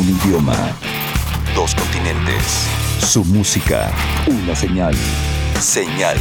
Un idioma. Dos continentes. Su música. Una señal. Señal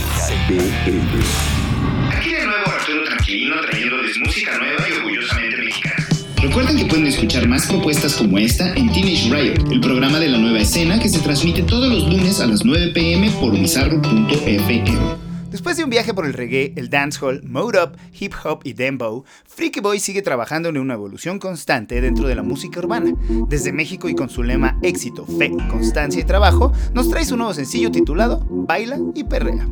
BL. Aquí de nuevo Arturo Tranquilino trayéndoles música nueva y orgullosamente mexicana. Recuerden que pueden escuchar más propuestas como esta en Teenage Riot, el programa de la nueva escena que se transmite todos los lunes a las 9 pm por bizarro.fm. Después de un viaje por el reggae, el dancehall, mode up, hip hop y dembow, Freaky Boy sigue trabajando en una evolución constante dentro de la música urbana. Desde México y con su lema éxito, fe, constancia y trabajo, nos trae su nuevo sencillo titulado Baila y Perrea.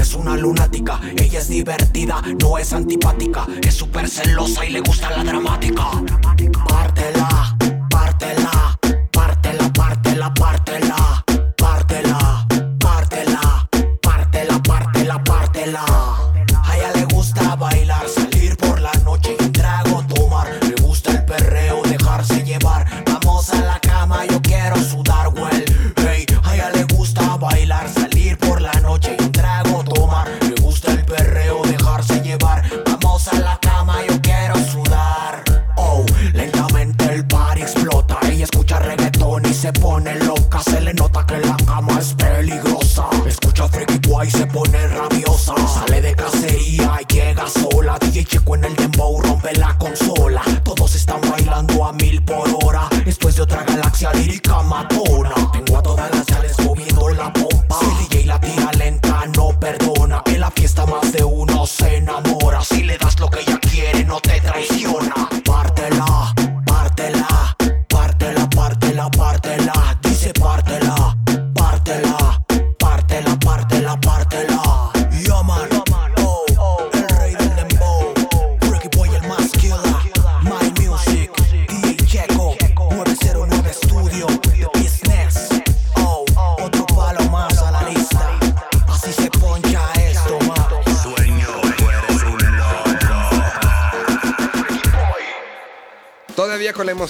Es una lunática. Ella es divertida, no es antipática. Es súper celosa y le gusta la dramática. Pártela,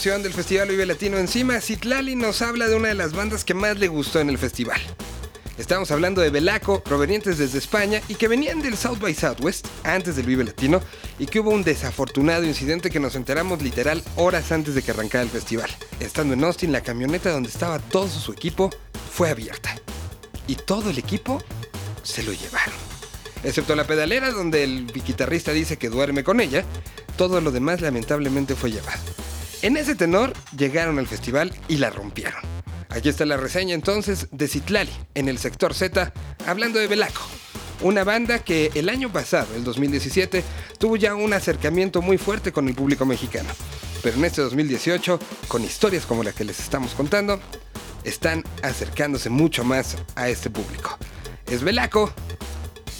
Emoción del Festival Vive Latino encima, Citlali nos habla de una de las bandas que más le gustó en el festival. Estamos hablando de Belaco, provenientes desde España y que venían del South by Southwest antes del Vive Latino y que hubo un desafortunado incidente que nos enteramos literal horas antes de que arrancara el festival. Estando en Austin, la camioneta donde estaba todo su equipo fue abierta y todo el equipo se lo llevaron. Excepto la pedalera donde el guitarrista dice que duerme con ella, todo lo demás lamentablemente fue llevado. En ese tenor llegaron al festival y la rompieron. Aquí está la reseña entonces de Citlali en el sector Z, hablando de Belaco. Una banda que el año pasado, el 2017, tuvo ya un acercamiento muy fuerte con el público mexicano. Pero en este 2018, con historias como la que les estamos contando, están acercándose mucho más a este público. Es Belaco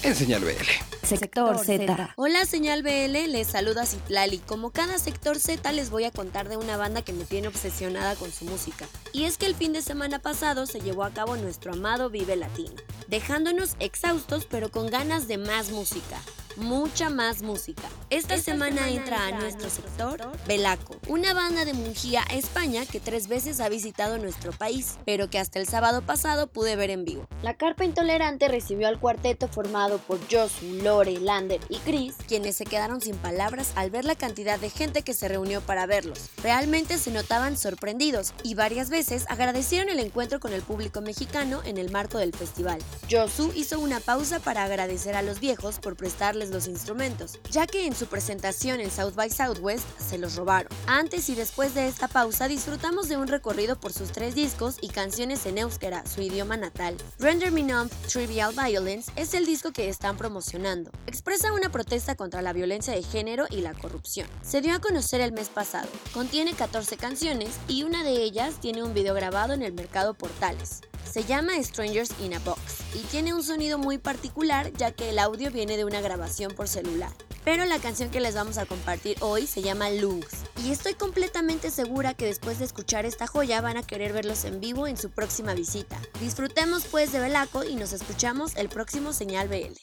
en Señal BL. Sector Z. Hola señal BL, les saluda Citlali. Como cada sector Z les voy a contar de una banda que me tiene obsesionada con su música. Y es que el fin de semana pasado se llevó a cabo nuestro amado Vive Latino, dejándonos exhaustos pero con ganas de más música. Mucha más música. Esta, semana, entra a nuestro sector Belaco, una banda de Mungía, España, que tres veces ha visitado nuestro país, pero que hasta el sábado pasado pude ver en vivo. La Carpa Intolerante recibió al cuarteto formado por Josu, Lore, Lander y Chris, quienes se quedaron sin palabras al ver la cantidad de gente que se reunió para verlos. Realmente se notaban sorprendidos y varias veces agradecieron el encuentro con el público mexicano en el marco del festival. Josu hizo una pausa para agradecer a los viejos por prestarle los instrumentos, ya que en su presentación en South by Southwest se los robaron. Antes y después de esta pausa disfrutamos de un recorrido por sus tres discos y canciones en euskera, su idioma natal. Render Me Numb Trivial Violence es el disco que están promocionando. Expresa una protesta contra la violencia de género y la corrupción. Se dio a conocer el mes pasado. Contiene 14 canciones y una de ellas tiene un video grabado en el mercado Portales. Se llama Strangers in a Box y tiene un sonido muy particular ya que el audio viene de una grabación por celular. Pero la canción que les vamos a compartir hoy se llama Lungs y estoy completamente segura que después de escuchar esta joya van a querer verlos en vivo en su próxima visita. Disfrutemos pues de Belaco y nos escuchamos el próximo Señal BL.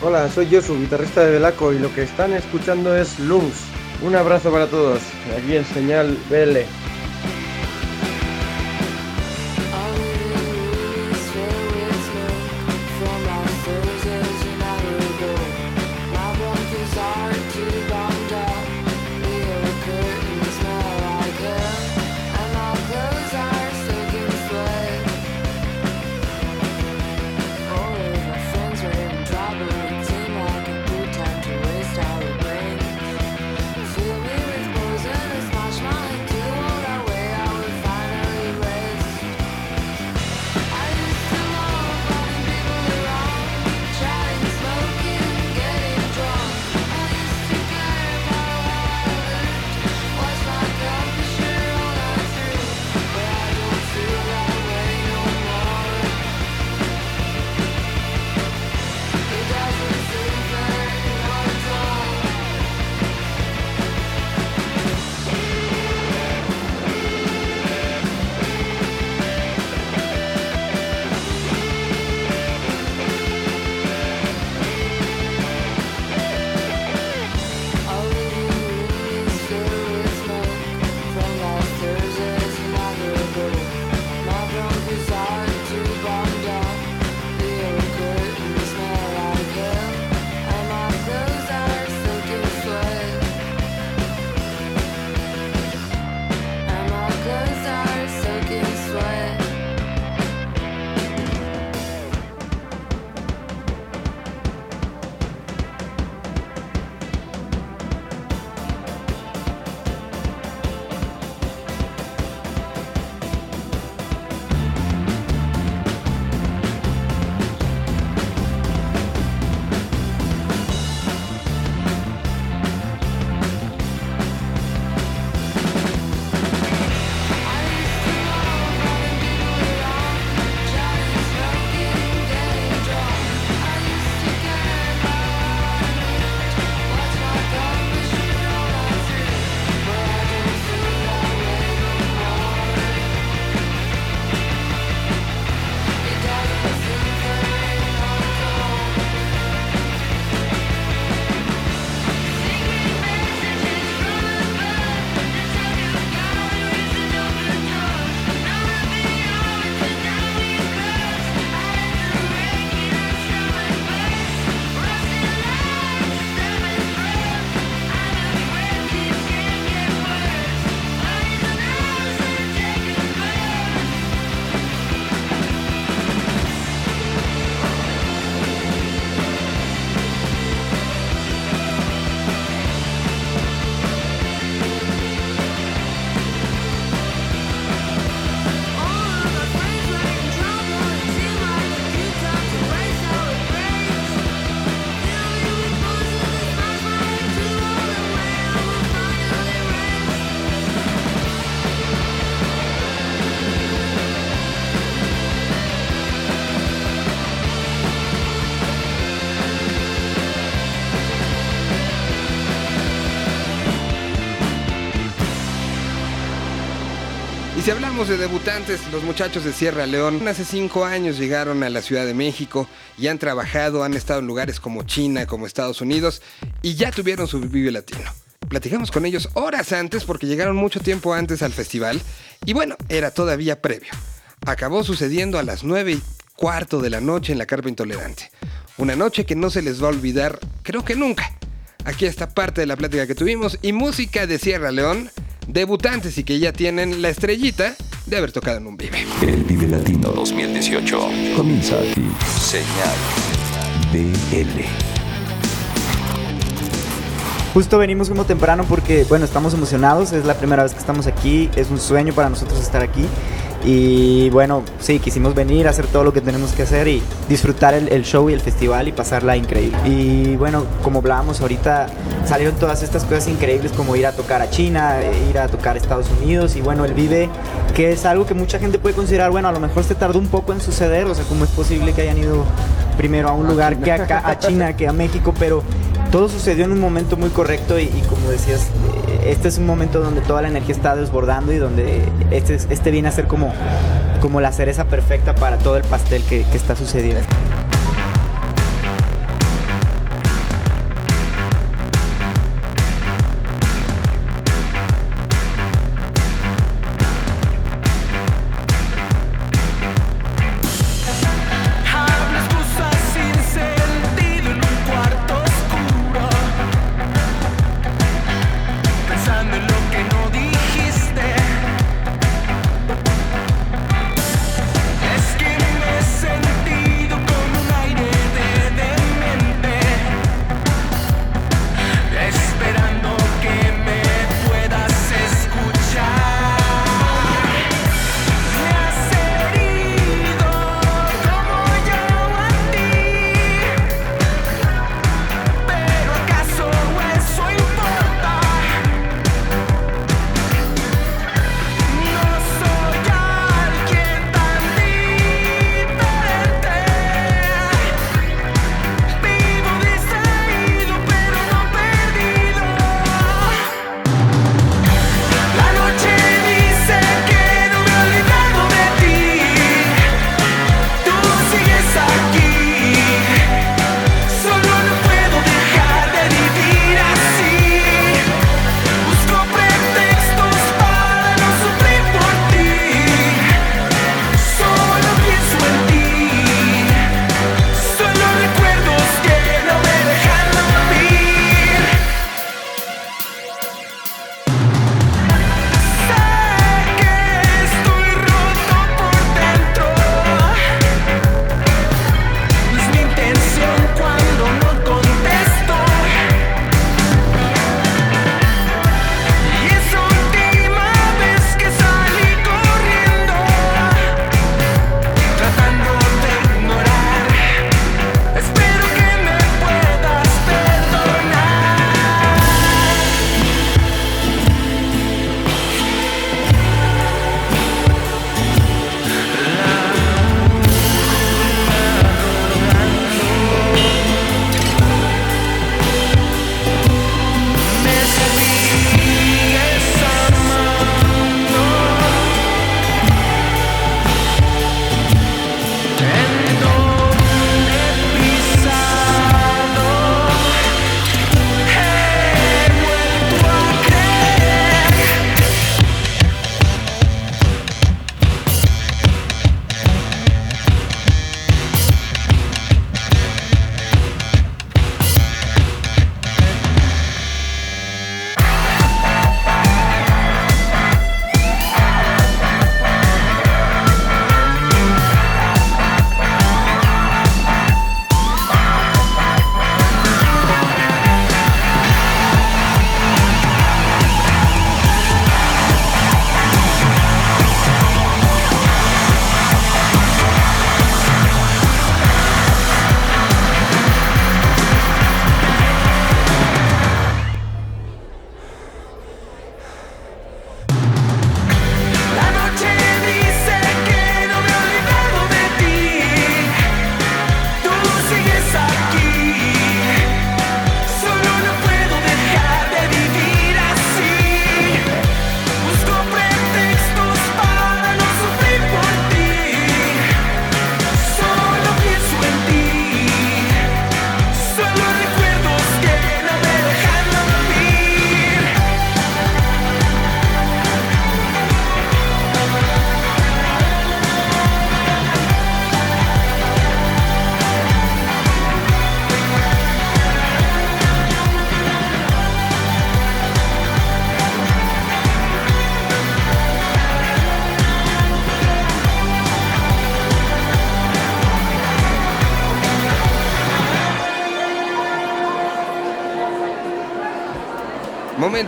Hola, soy yo, su guitarrista de Belaco, y lo que están escuchando es Lungs. Un abrazo para todos, aquí en Señal BL. Si hablamos de debutantes, los muchachos de Sierra León hace cinco años llegaron a la Ciudad de México y han trabajado, han estado en lugares como China, como Estados Unidos y ya tuvieron su Vive Latino. Platicamos con ellos horas antes porque llegaron mucho tiempo antes al festival y bueno, era todavía previo. Acabó sucediendo a las nueve y cuarto de la noche en la Carpa Intolerante. Una noche que no se les va a olvidar, creo que nunca. Aquí está parte de la plática que tuvimos y música de Sierra León debutantes y que ya tienen la estrellita de haber tocado en un Vive. El Vive Latino 2018 comienza aquí. Señal BL. Justo venimos como temprano porque, bueno, estamos emocionados, es la primera vez que estamos aquí, es un sueño para nosotros estar aquí. Y bueno, sí, quisimos venir a hacer todo lo que tenemos que hacer y disfrutar el, el, show y el festival y pasarla increíble. Y bueno, como hablábamos ahorita, salieron todas estas cosas increíbles como ir a tocar a China, ir a tocar a Estados Unidos y bueno, el Vive, que es algo que mucha gente puede considerar, bueno, a lo mejor se tardó un poco en suceder, o sea, cómo es posible que hayan ido primero a un lugar que acá, a China, que a México, pero todo sucedió en un momento muy correcto y, y, como decías, este es un momento donde toda la energía está desbordando y donde este, este viene a ser como, como la cereza perfecta para todo el pastel que, que está sucediendo.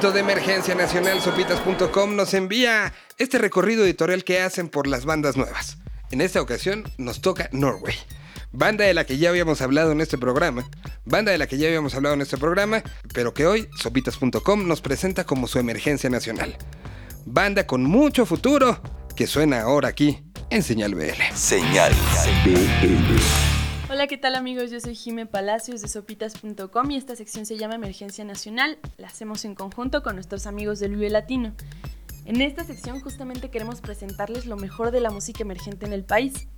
De emergencia nacional, sopitas.com nos envía este recorrido editorial que hacen por las bandas nuevas. En esta ocasión nos toca Norway. Banda de la que ya habíamos hablado en este programa. Banda de la que ya habíamos hablado en este programa, pero que hoy sopitas.com nos presenta como su emergencia nacional. Banda con mucho futuro que suena ahora aquí en Señal BL. Señal BL. Hola, ¿qué tal amigos? Yo soy Jime Palacios de sopitas.com y esta sección se llama Emergencia Nacional. La hacemos en conjunto con nuestros amigos del Vive Latino. En esta sección justamente queremos presentarles lo mejor de la música emergente en el país.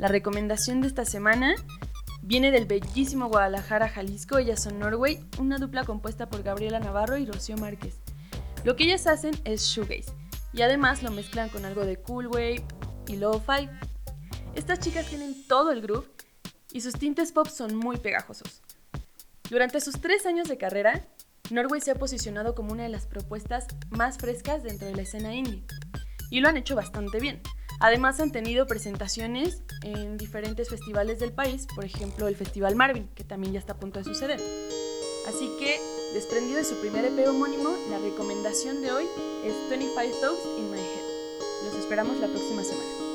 La recomendación de esta semana viene del bellísimo Guadalajara, Jalisco. Ellas son Norway, una dupla compuesta por Gabriela Navarro y Rocío Márquez. Lo que ellas hacen es shoegaze y además lo mezclan con algo de cool wave y lo-fi. Estas chicas tienen todo el groove y sus tintes pop son muy pegajosos. Durante sus tres años de carrera, Norway se ha posicionado como una de las propuestas más frescas dentro de la escena indie. Y lo han hecho bastante bien. Además han tenido presentaciones en diferentes festivales del país, por ejemplo el Festival Marvin, que también ya está a punto de suceder. Así que, desprendido de su primer EP homónimo, la recomendación de hoy es 25 Thoughts in My Head. Los esperamos la próxima semana.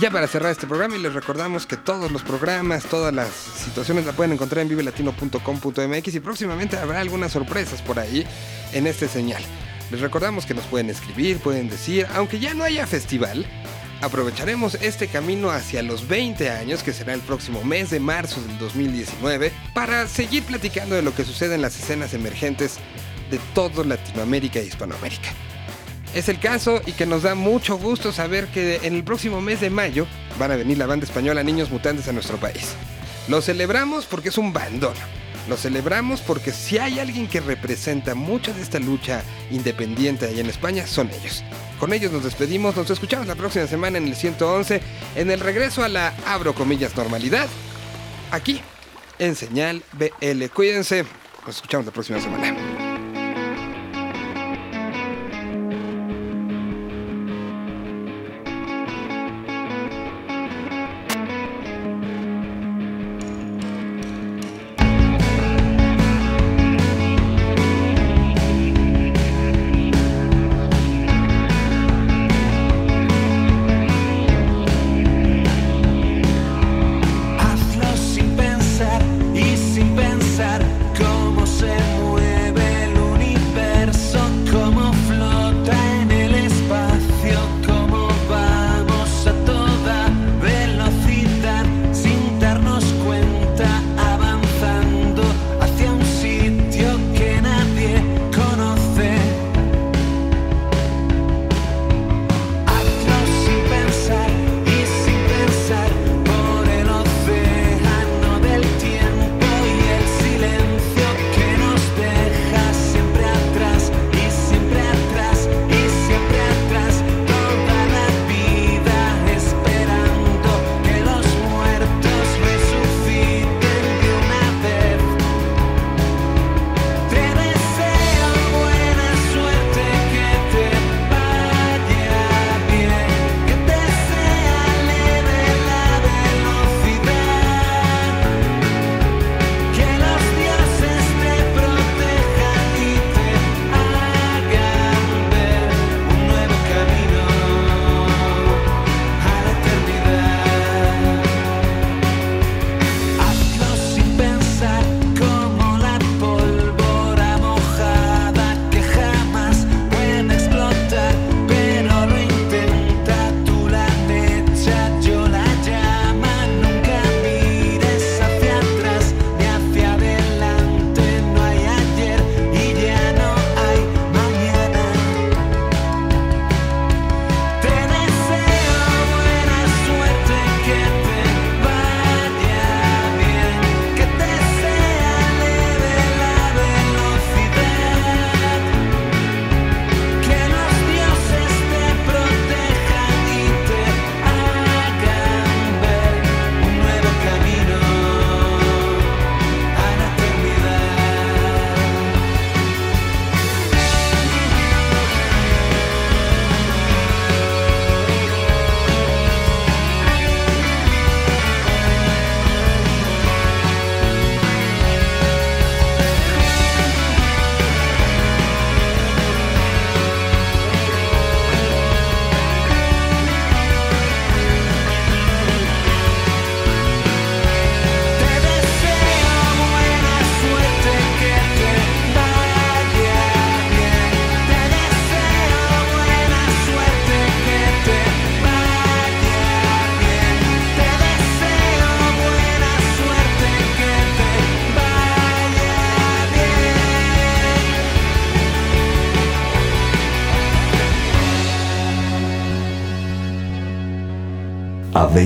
Ya para cerrar este programa, y les recordamos que todos los programas, todas las situaciones la pueden encontrar en vivelatino.com.mx y próximamente habrá algunas sorpresas por ahí en este señal. Les recordamos que nos pueden escribir, pueden decir, aunque ya no haya festival, aprovecharemos este camino hacia los 20 años, que será el próximo mes de marzo del 2019, para seguir platicando de lo que sucede en las escenas emergentes de toda Latinoamérica e Hispanoamérica. Es el caso y que nos da mucho gusto saber que en el próximo mes de mayo van a venir la banda española Niños Mutantes a nuestro país. Lo celebramos porque es un bandón. Lo celebramos porque si hay alguien que representa mucho de esta lucha independiente allá en España, son ellos. Con ellos nos despedimos, nos escuchamos la próxima semana en el 111, en el regreso a la, abro comillas, normalidad, aquí, en Señal BL. Cuídense, nos escuchamos la próxima semana.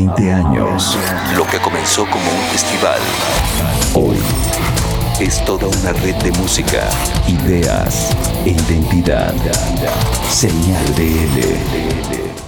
20 años. Lo que comenzó como un festival, hoy es toda una red de música, ideas e identidad. Señal de L.